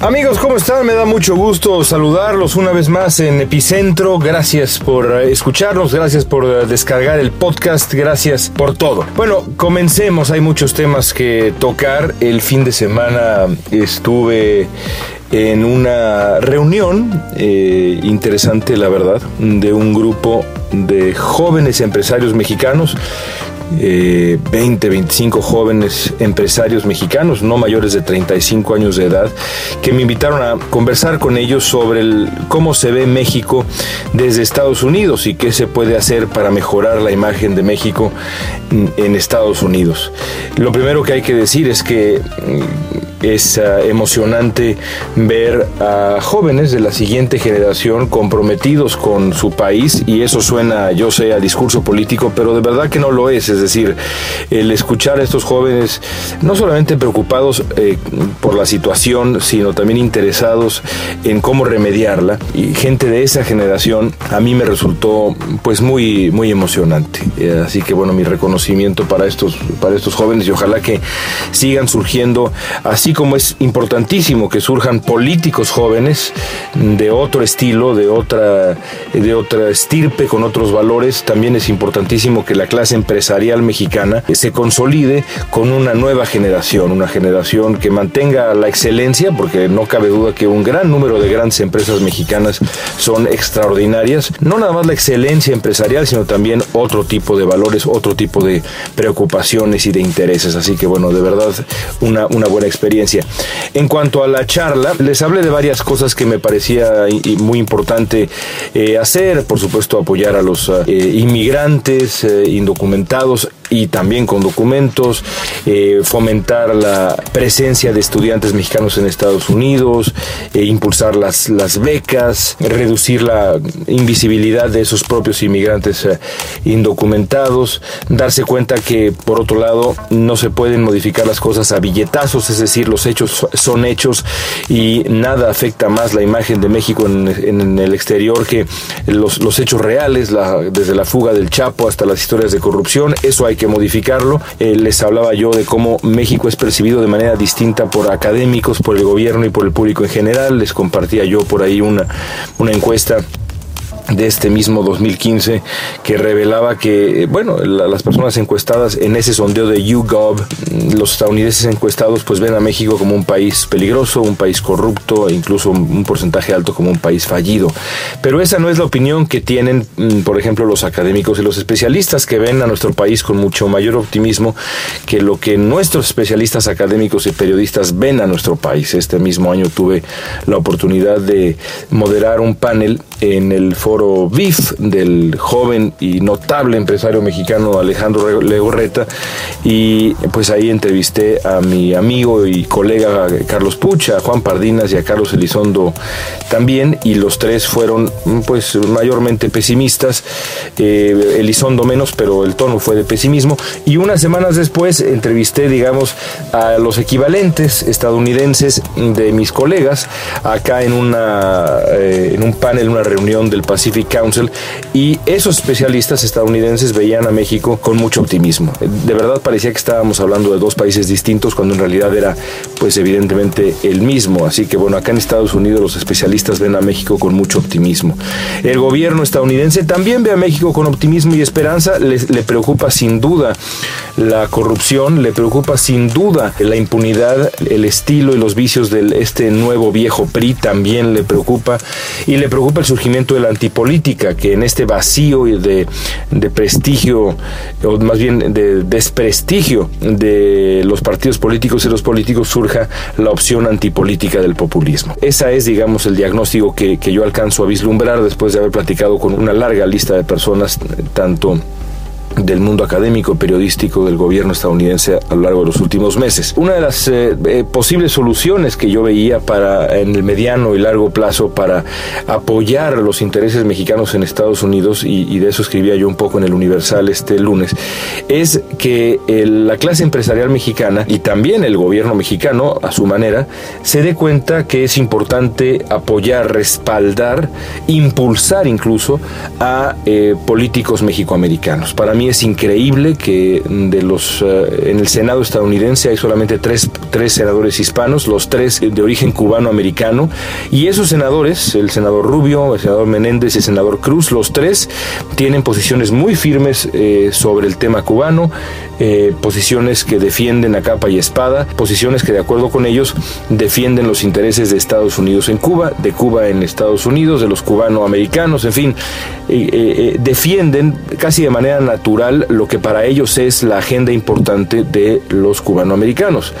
Amigos, ¿cómo están? Me da mucho gusto saludarlos una vez más en Epicentro. Gracias por eh, escucharnos, gracias por eh, descargar el podcast, gracias por todo. Bueno, comencemos, hay muchos temas que tocar. El fin de semana estuve en una reunión eh, interesante, la verdad, de un grupo de jóvenes empresarios mexicanos 20, eh, 25 jóvenes empresarios mexicanos, no mayores de 35 años de edad, que me invitaron a conversar con ellos sobre cómo se ve México desde Estados Unidos y qué se puede hacer para mejorar la imagen de México en Estados Unidos. Lo primero que hay que decir es que mm, es ah, emocionante ver a jóvenes de la siguiente generación comprometidos con su país y eso suena, yo sé, a discurso político, pero de verdad que no lo es. Es decir, el escuchar a estos jóvenes no solamente preocupados eh, por la situación, sino también interesados en cómo remediarla y gente de esa generación a mí me resultó pues muy muy emocionante. Eh, así que bueno, mi reconocimiento para estos para estos jóvenes y ojalá que sigan surgiendo así como es importantísimo que surjan políticos jóvenes de otro estilo, de otra, de otra estirpe, con otros valores, también es importantísimo que la clase empresarial mexicana se consolide con una nueva generación, una generación que mantenga la excelencia, porque no cabe duda que un gran número de grandes empresas mexicanas son extraordinarias, no nada más la excelencia empresarial, sino también otro tipo de valores, otro tipo de preocupaciones y de intereses. Así que bueno, de verdad, una, una buena experiencia. En cuanto a la charla, les hablé de varias cosas que me parecía muy importante eh, hacer, por supuesto apoyar a los eh, inmigrantes eh, indocumentados y también con documentos, fomentar la presencia de estudiantes mexicanos en Estados Unidos, impulsar las, las becas, reducir la invisibilidad de esos propios inmigrantes indocumentados, darse cuenta que por otro lado no se pueden modificar las cosas a billetazos, es decir, los hechos son hechos y nada afecta más la imagen de México en, el exterior que los, los hechos reales, la, desde la fuga del Chapo hasta las historias de corrupción, eso hay que modificarlo. Eh, les hablaba yo de cómo México es percibido de manera distinta por académicos, por el gobierno y por el público en general. Les compartía yo por ahí una, una encuesta de este mismo 2015 que revelaba que, bueno, las personas encuestadas en ese sondeo de YouGov, los estadounidenses encuestados pues ven a México como un país peligroso, un país corrupto e incluso un porcentaje alto como un país fallido. Pero esa no es la opinión que tienen, mm, por ejemplo, los académicos y los especialistas que ven a nuestro país con mucho mayor optimismo que lo que nuestros especialistas académicos y periodistas ven a nuestro país. Este mismo año tuve la oportunidad de moderar un panel en el foro BIF del joven y notable empresario mexicano Alejandro Legorreta y pues ahí entrevisté a mi amigo y colega Carlos Pucha, a Juan Pardinas y a Carlos Elizondo también y los tres fueron pues mayormente pesimistas, eh, Elizondo menos, pero el tono fue de pesimismo y unas semanas después entrevisté digamos a los equivalentes estadounidenses de mis colegas acá en una eh, en un panel, una reunión del Pacífico Council y esos especialistas estadounidenses veían a México con mucho optimismo. De verdad parecía que estábamos hablando de dos países distintos cuando en realidad era pues evidentemente el mismo. Así que bueno, acá en Estados Unidos los especialistas ven a México con mucho optimismo. El gobierno estadounidense también ve a México con optimismo y esperanza. Le, le preocupa sin duda la corrupción, le preocupa sin duda la impunidad, el estilo y los vicios de este nuevo viejo PRI también le preocupa y le preocupa el surgimiento de la antipolítica, que en este vacío de, de prestigio, o más bien de desprestigio de los partidos políticos y los políticos surja la opción antipolítica del populismo. Esa es, digamos, el diagnóstico que, que yo alcanzo a vislumbrar después de haber platicado con una larga lista de personas, tanto del mundo académico periodístico del gobierno estadounidense a lo largo de los últimos meses. Una de las eh, eh, posibles soluciones que yo veía para en el mediano y largo plazo para apoyar los intereses mexicanos en Estados Unidos y, de eso escribía yo un poco en el Universal este lunes es que la clase empresarial mexicana y también el gobierno mexicano a su manera se dé cuenta que es importante apoyar, respaldar, impulsar incluso a eh, políticos mexicoamericanos. Para mí es increíble que de los eh, en el Senado estadounidense hay solamente tres, tres senadores hispanos, los tres de origen cubano-americano, y esos senadores, el senador Rubio, el senador Menéndez y el senador Cruz, los tres tienen posiciones muy firmes eh, sobre el tema cubano, eh, posiciones que defienden a capa y espada, posiciones que de acuerdo con ellos defienden los intereses de Estados Unidos en Cuba, de Cuba en Estados Unidos, de los cubano-americanos, en fin, defienden casi de manera natural lo que para ellos es la agenda importante de los cubanoamericanos.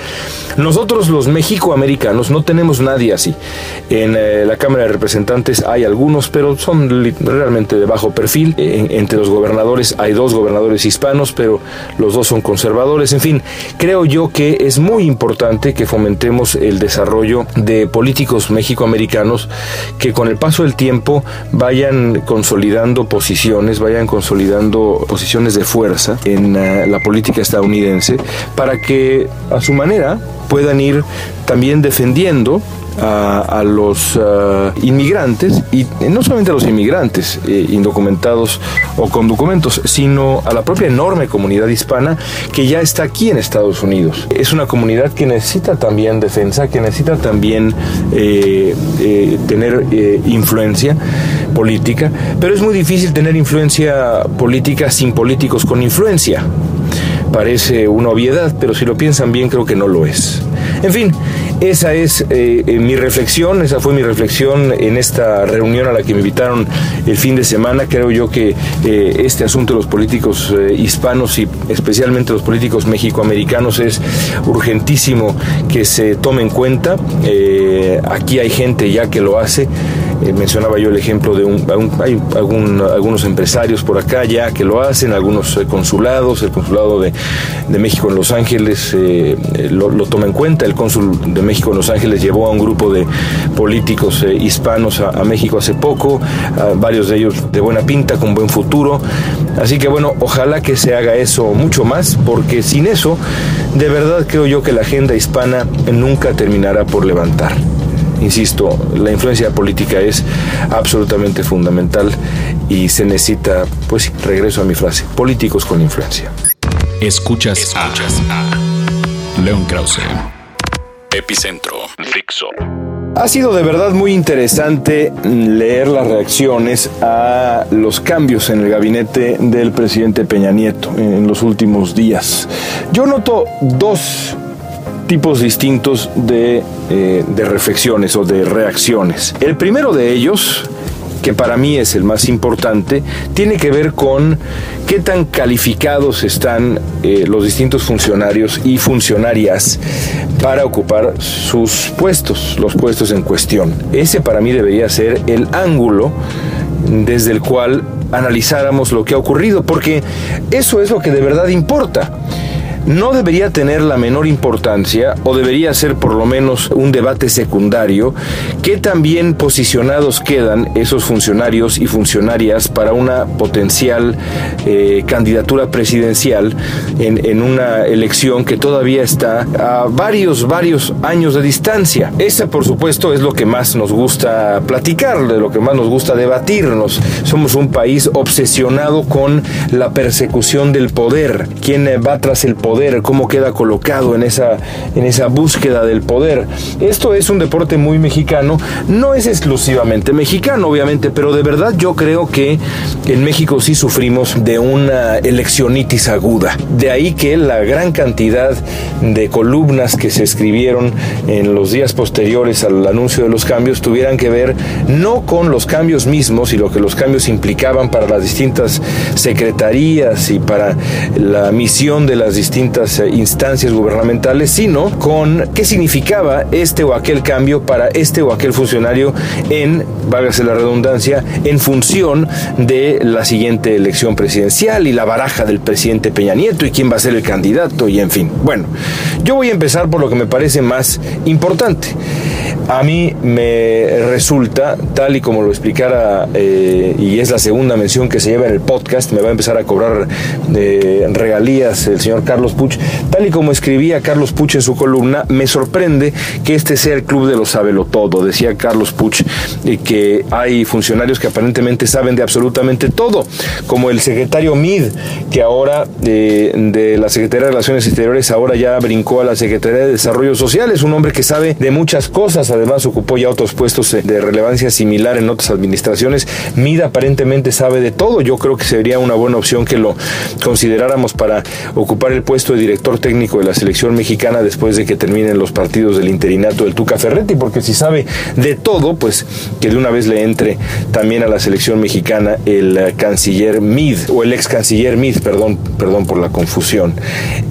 Nosotros los mexicoamericanos no tenemos nadie así. En eh, la Cámara de Representantes hay algunos, pero son realmente de bajo perfil. entre los gobernadores hay dos gobernadores hispanos, pero los dos son conservadores. En fin, creo yo que es muy importante que fomentemos el desarrollo de políticos mexicoamericanos que con el paso del tiempo vayan consolidando posiciones, vayan consolidando posiciones de fuerza en eh, la política estadounidense para que a su manera puedan ir también defendiendo a, los eh, inmigrantes, y no solamente a los inmigrantes eh, indocumentados o con documentos, sino a la propia enorme comunidad hispana que ya está aquí en Estados Unidos. Es una comunidad que necesita también defensa, que necesita también tener influencia política, pero es muy difícil tener influencia política sin políticos con influencia. Parece una obviedad, pero si lo piensan bien creo que no lo es. En fin, esa es eh, eh, mi reflexión, esa fue mi reflexión en esta reunión a la que me invitaron el fin de semana. Creo yo que eh, este asunto de los políticos hispanos y especialmente los políticos mexicoamericanos es urgentísimo que se tome en cuenta. aquí hay gente ya que lo hace. Mencionaba yo el ejemplo de un, hay algunos empresarios por acá ya que lo hacen, algunos consulados, el consulado de, México en Los Ángeles lo, lo, toma en cuenta, el cónsul de México en Los Ángeles llevó a un grupo de políticos eh, hispanos a, México hace poco, varios de ellos de buena pinta, con buen futuro. Así que bueno, ojalá que se haga eso mucho más, porque sin eso, de verdad creo yo que la agenda hispana nunca terminará por levantar. Insisto, la influencia política es absolutamente fundamental y se necesita, pues regreso a mi frase, políticos con influencia. Escuchas, Escuchas a León Krause. Epicentro, Fixo. Ha sido de verdad muy interesante leer las reacciones a los cambios en el gabinete del presidente Peña Nieto en los últimos días. Yo noto dos tipos distintos de, eh, de reflexiones o de reacciones. El primero de ellos que para mí es el más importante, tiene que ver con qué tan calificados están eh, los distintos funcionarios y funcionarias para ocupar sus puestos, los puestos en cuestión. Ese para mí debería ser el ángulo desde el cual analizáramos lo que ha ocurrido, porque eso es lo que de verdad importa no debería tener la menor importancia o debería ser por lo menos un debate secundario que también posicionados quedan esos funcionarios y funcionarias para una potencial eh, candidatura presidencial en, en, una elección que todavía está a varios, varios años de distancia. Esa, por supuesto, es lo que más nos gusta platicar, de lo que más nos gusta debatirnos. Somos un país obsesionado con la persecución del poder. ¿Quién va tras el poder? Cómo queda colocado en esa, en esa búsqueda del poder. Esto es un deporte muy mexicano, no es exclusivamente mexicano, obviamente, pero de verdad yo creo que en México sí sufrimos de una eleccionitis aguda. De ahí que la gran cantidad de columnas que se escribieron en los días posteriores al anuncio de los cambios tuvieran que ver no con los cambios mismos y lo que los cambios implicaban para las distintas secretarías y para la misión de las distintas distintas eh, instancias gubernamentales, sino con qué significaba este o aquel cambio para este o aquel funcionario en, válgase la redundancia, en función de la siguiente elección presidencial y la baraja del presidente Peña Nieto y quién va a ser el candidato y en fin. Bueno, yo voy a empezar por lo que me parece más importante. A mí me resulta, tal y como lo explicara, eh, y es la segunda mención que se lleva en el podcast, me va a empezar a cobrar eh, regalías el señor Carlos Puch, tal y como escribía Carlos Puch en su columna, me sorprende que este sea el club de los todo. Decía Carlos Puch eh, que hay funcionarios que aparentemente saben de absolutamente todo, como el secretario Mid, que ahora de la Secretaría de Relaciones Exteriores ahora ya brincó a la Secretaría de Desarrollo Social, es un hombre que sabe de muchas cosas, además ocupó ya otros puestos de relevancia similar en otras administraciones. MID aparentemente sabe de todo. Yo creo que sería una buena opción que lo consideráramos para ocupar el puesto de director técnico de la selección mexicana después de que terminen los partidos del interinato del Tuca Ferretti, porque si sabe de todo, pues que de una vez le entre también a la selección mexicana el eh, canciller Mid o el ex canciller Mid, perdón, perdón por la confusión.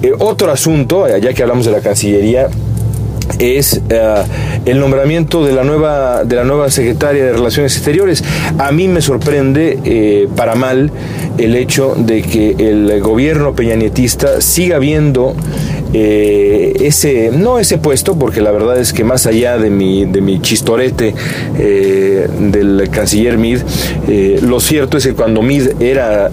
Eh, otro asunto, ya que hablamos de la Cancillería, es eh, el nombramiento de la nueva de la nueva secretaria de Relaciones Exteriores. A mí me sorprende eh, para mal el hecho de que el gobierno peñanietista siga viendo eh, ese no ese puesto porque la verdad es que más allá de mi de mi chistorete del canciller Mid lo cierto es que cuando Mid era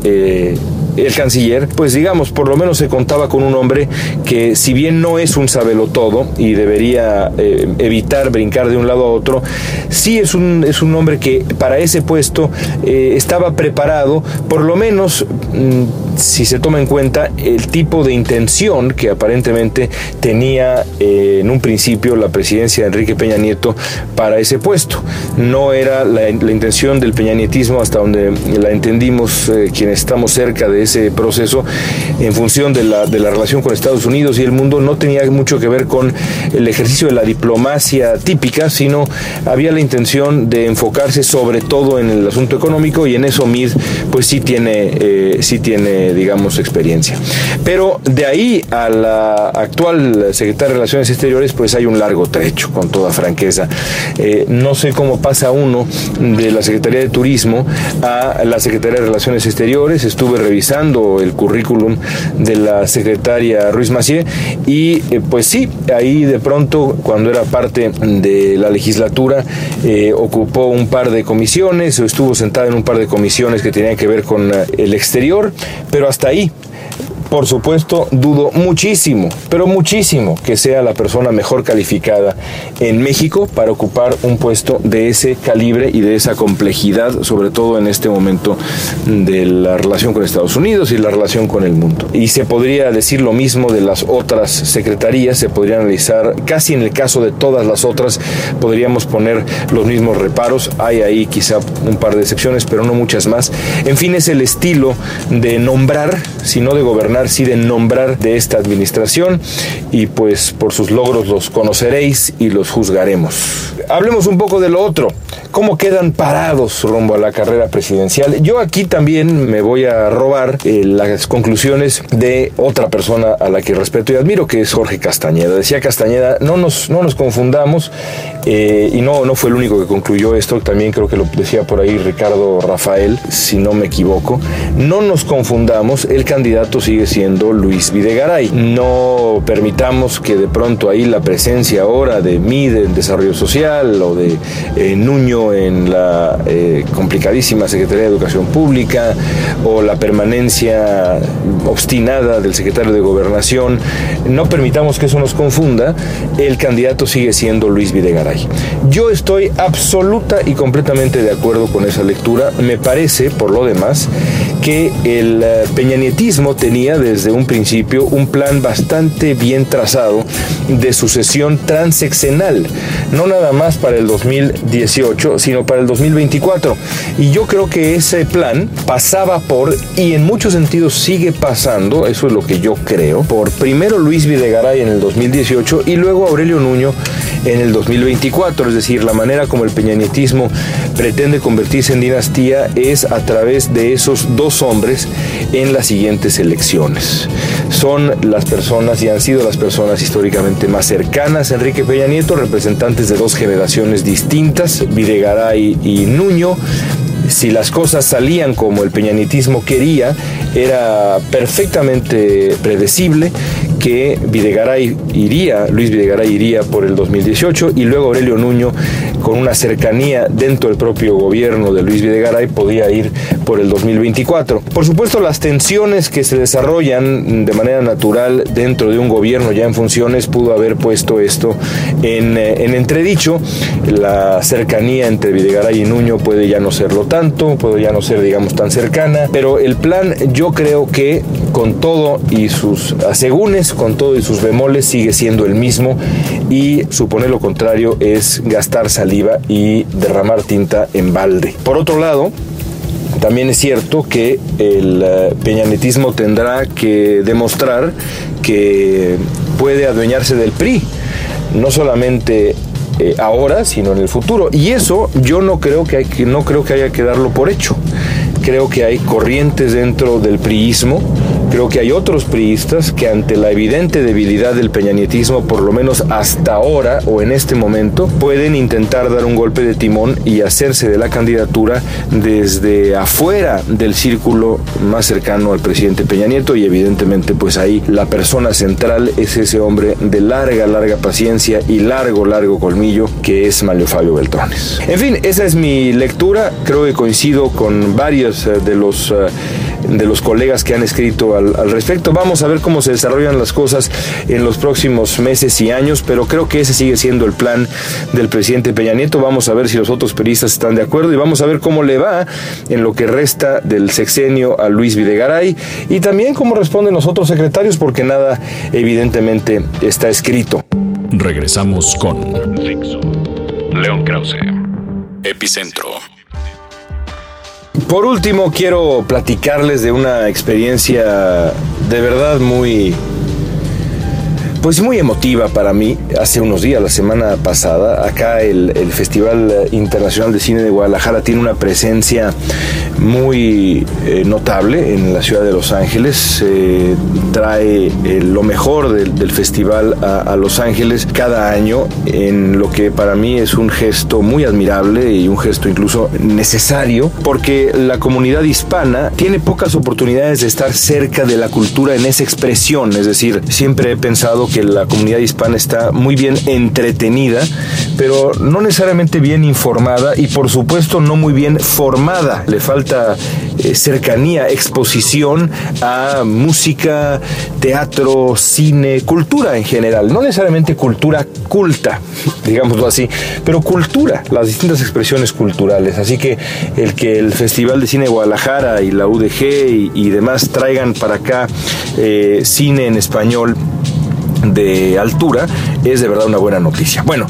el canciller, pues digamos, por lo menos se contaba con un hombre que si bien no es un todo y debería eh, evitar brincar de un lado a otro, sí es un, es un hombre que para ese puesto eh, estaba preparado, por lo menos mm, si se toma en cuenta el tipo de intención que aparentemente tenía eh, en un principio la presidencia de Enrique Peña Nieto para ese puesto. No era la, intención del peñanietismo hasta donde la entendimos quienes estamos cerca de ese proceso en función de la, de la relación con Estados Unidos y el mundo no tenía mucho que ver con el ejercicio de la diplomacia típica, sino había la intención de enfocarse sobre todo en el asunto económico y en eso MID pues sí tiene, eh, sí tiene digamos experiencia. Pero de ahí a la actual secretaria de Relaciones Exteriores pues hay un largo trecho, con toda franqueza. Eh, no sé cómo pasa uno de la Secretaría de Turismo a la Secretaría de Relaciones Exteriores, estuve revisando el currículum de la secretaria Ruiz Macié y eh, pues sí, ahí de pronto cuando era parte de la legislatura eh, ocupó un par de comisiones o estuvo sentada en un par de comisiones que tenían que ver con el exterior, pero hasta ahí. Por supuesto, dudo muchísimo, pero muchísimo que sea la persona mejor calificada en México para ocupar un puesto de ese calibre y de esa complejidad, sobre todo en este momento de la relación con Estados Unidos y la relación con el mundo. Y se podría decir lo mismo de las otras secretarías, se podría analizar, casi en el caso de todas las otras, podríamos poner los mismos reparos. Hay ahí quizá un par de excepciones, pero no muchas más. En fin, es el estilo de nombrar, sino de gobernar sí de nombrar de esta administración y pues por sus logros los conoceréis y los juzgaremos. Hablemos un poco de lo otro, cómo quedan parados rumbo a la carrera presidencial. Yo aquí también me voy a robar eh, las conclusiones de otra persona a la que respeto y admiro, que es Jorge Castañeda. Decía Castañeda, no nos, no nos confundamos, eh, y no, no fue el único que concluyó esto, también creo que lo decía por ahí Ricardo Rafael, si no me equivoco, no nos confundamos, el candidato sigue siendo Luis Videgaray. No permitamos que de pronto ahí la presencia ahora de MIDE en Desarrollo Social o de eh, Nuño en la eh, complicadísima Secretaría de Educación Pública o la permanencia obstinada del secretario de Gobernación, no permitamos que eso nos confunda, el candidato sigue siendo Luis Videgaray. Yo estoy absoluta y completamente de acuerdo con esa lectura. Me parece, por lo demás, que el eh, peñanietismo tenía desde un principio un plan bastante bien trazado de sucesión transeccional, no nada más para el 2018, 2018, sino para el 2024. Y yo creo que ese plan pasaba por, y en muchos sentidos sigue pasando, eso es lo que yo creo, por primero Luis Videgaray en el 2018 y luego Aurelio Nuño en el 2024. Es decir, la manera como el peñanietismo pretende convertirse en dinastía es a través de esos dos hombres en las siguientes Son las personas y han sido las personas históricamente más cercanas. A Enrique Peña Nieto, representantes de dos generaciones distintas, Videgaray y Nuño, si las cosas salían como el peñanitismo quería, era perfectamente predecible que Videgaray iría, Luis Videgaray iría por el 2018 y luego Aurelio Nuño con una cercanía dentro del propio gobierno de Luis Videgaray podía ir por el 2024. Por supuesto las tensiones que se desarrollan de manera natural dentro de un gobierno ya en funciones pudo haber puesto esto en, eh, en entredicho. La cercanía entre Videgaray y Nuño puede ya no serlo tanto, puede ya no ser digamos tan cercana, pero el plan yo creo que con todo y sus asegúnes, con todo y sus bemoles sigue siendo el mismo y suponer lo contrario es gastar y derramar tinta en balde. Por otro lado, también es cierto que el eh, peñanetismo tendrá que demostrar que puede adueñarse del PRI, no solamente eh, ahora, sino en el futuro. Y eso yo no creo que, hay, no creo que haya que darlo por hecho. Creo que hay corrientes dentro del priismo Creo que hay otros priistas que ante la evidente debilidad del peñanietismo, por lo menos hasta ahora o en este momento, pueden intentar dar un golpe de timón y hacerse de la candidatura desde afuera del círculo más cercano al presidente Peña Nieto y evidentemente pues ahí la persona central es ese hombre de larga, larga paciencia y largo, largo colmillo que es Mario Fabio Beltrones. En fin, esa es mi lectura, creo que coincido con varios eh, de los eh, de los colegas que han escrito al, respecto. Vamos a ver cómo se desarrollan las cosas en los próximos meses y años, pero creo que ese sigue siendo el plan del presidente Peña Nieto. Vamos a ver si los otros periodistas están de acuerdo y vamos a ver cómo le va en lo que resta del sexenio a Luis Videgaray y también cómo responden los otros secretarios, porque nada evidentemente está escrito. Regresamos con León Krause, Epicentro. Por último, quiero platicarles de una experiencia de verdad muy pues muy emotiva para mí. Hace unos días, la semana pasada, acá el, Festival Internacional de Cine de Guadalajara tiene una presencia muy eh, notable en la ciudad de Los Ángeles. trae eh, lo mejor del, festival a, Los Ángeles cada año en lo que para mí es un gesto muy admirable y un gesto incluso necesario porque la comunidad hispana tiene pocas oportunidades de estar cerca de la cultura en esa expresión. Es decir, siempre he pensado que la comunidad hispana está muy bien entretenida, pero no necesariamente bien informada y por supuesto no muy bien formada. Le falta eh, cercanía, exposición a música, teatro, cine, cultura en general. No necesariamente cultura culta, digámoslo así, pero cultura, las distintas expresiones culturales. Así que el que el Festival de Cine de Guadalajara y la UDG y, demás traigan para acá eh, cine en español de altura es de verdad una buena noticia. Bueno,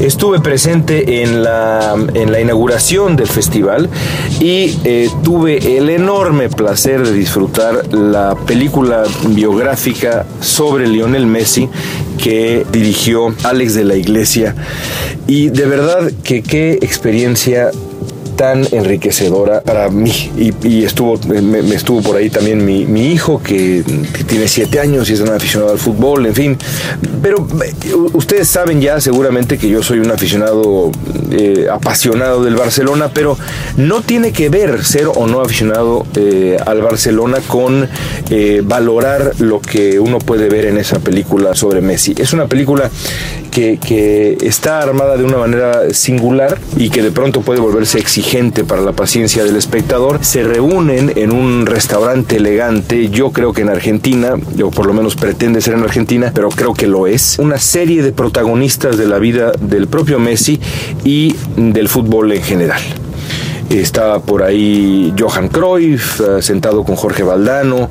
estuve presente en la, en la inauguración del festival y eh, tuve el enorme placer de disfrutar la película biográfica sobre Lionel Messi que dirigió Alex de la Iglesia y de verdad que qué experiencia tan enriquecedora para mí. Y, estuvo, me, estuvo por ahí también mi, hijo, que, tiene siete años y es un aficionado al fútbol, en fin. Pero eh, ustedes saben ya seguramente que yo soy un aficionado eh, apasionado del Barcelona, pero no tiene que ver ser o no aficionado eh, al Barcelona con valorar lo que uno puede ver en esa película sobre Messi. Es una película que, está armada de una manera singular y que de pronto puede volverse exigente gente para la paciencia del espectador, se reúnen en un restaurante elegante, yo creo que en Argentina, o por lo menos pretende ser en Argentina, pero creo que lo es, una serie de protagonistas de la vida del propio Messi y del fútbol en general. Estaba por ahí Johan Cruyff, eh, sentado con Jorge Valdano,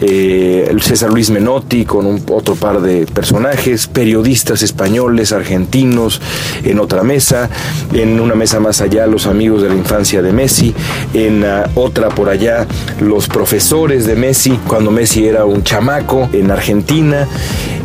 eh, César Luis Menotti con un, otro par de personajes, periodistas españoles, argentinos en otra mesa, en una mesa más allá los amigos de la infancia de Messi, en uh, otra por allá los profesores de Messi cuando Messi era un chamaco en Argentina.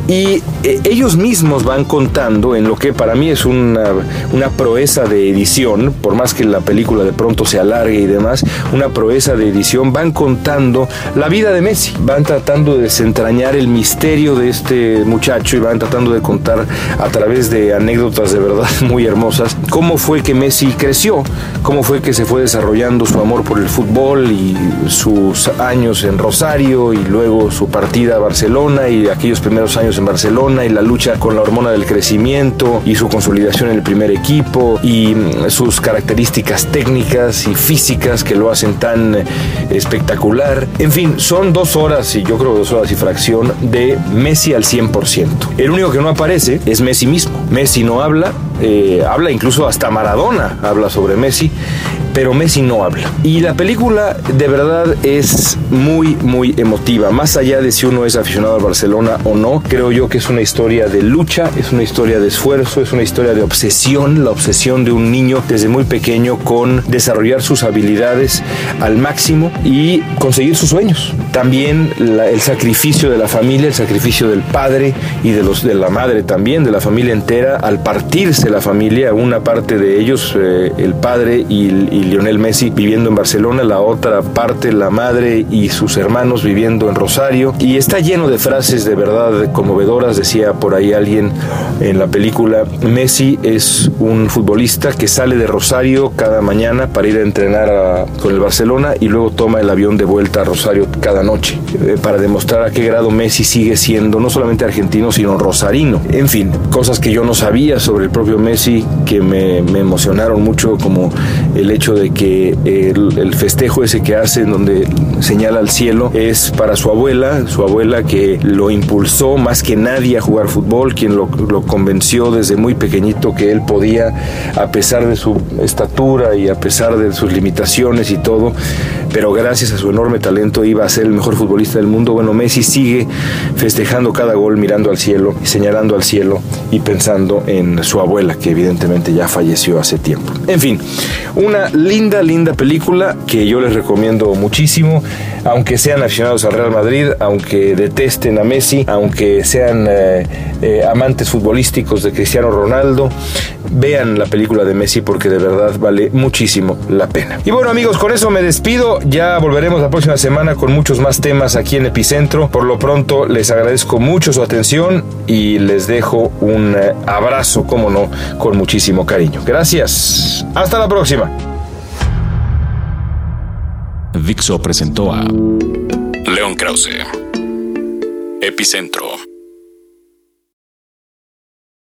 Y eh, ellos mismos van contando en lo que para mí es una, una, proeza de edición, por más que la película de pronto se alargue y demás, una proeza de edición, van contando la vida de Messi, van tratando de desentrañar el misterio de este muchacho y van tratando de contar a través de anécdotas de verdad muy hermosas cómo fue que Messi creció, cómo fue que se fue desarrollando su amor por el fútbol y sus años en Rosario y luego su partida a Barcelona y aquellos primeros años en Barcelona y la lucha con la hormona del crecimiento y su consolidación en el primer equipo y mm, sus características técnicas y físicas que lo hacen tan eh, espectacular. En fin, son dos horas y yo creo dos horas y fracción de Messi al 100%. El único que no aparece es Messi mismo. Messi no habla, eh, habla incluso hasta Maradona, habla sobre Messi pero Messi no habla. Y la película de verdad es muy, muy emotiva. Más allá de si uno es aficionado al Barcelona o no, creo yo que es una historia de lucha, es una historia de esfuerzo, es una historia de obsesión, la obsesión de un niño desde muy pequeño con desarrollar sus habilidades al máximo y conseguir sus sueños. También el sacrificio de la familia, el sacrificio del padre y de, los, de la madre también, de la familia entera, al partirse la familia, una parte de ellos, eh, el padre y, Lionel Messi viviendo en Barcelona, la otra parte la madre y sus hermanos viviendo en Rosario. Y está lleno de frases de verdad conmovedoras, decía por ahí alguien en la película, Messi es un futbolista que sale de Rosario cada mañana para ir a entrenar con el Barcelona y luego toma el avión de vuelta a Rosario cada noche, eh, para demostrar a qué grado Messi sigue siendo no solamente argentino, sino rosarino. En fin, cosas que yo no sabía sobre el propio Messi que me, emocionaron mucho, como el hecho de que el, festejo ese que hace en donde señala al cielo es para su abuela, su abuela que lo impulsó más que nadie a jugar fútbol, quien lo, convenció desde muy pequeñito que él podía, a pesar de su estatura y a pesar de sus limitaciones y todo, pero gracias a su enorme talento iba a ser el mejor futbolista del mundo. Bueno, Messi sigue festejando cada gol mirando al cielo, señalando al cielo y pensando en su abuela, que evidentemente ya falleció hace tiempo. En fin, una linda, linda película que yo les recomiendo muchísimo, aunque sean aficionados al Real Madrid, aunque detesten a Messi, aunque sean eh, eh, amantes futbolísticos de Cristiano Ronaldo, vean la película de Messi porque de verdad vale muchísimo la pena. Y bueno amigos, con eso me despido, ya volveremos la próxima semana con muchos más temas aquí en Epicentro. Por lo pronto les agradezco mucho su atención y les dejo un eh, abrazo, como no, con muchísimo cariño. Gracias. Hasta la próxima. Dixo presentó a León Krause. Epicentro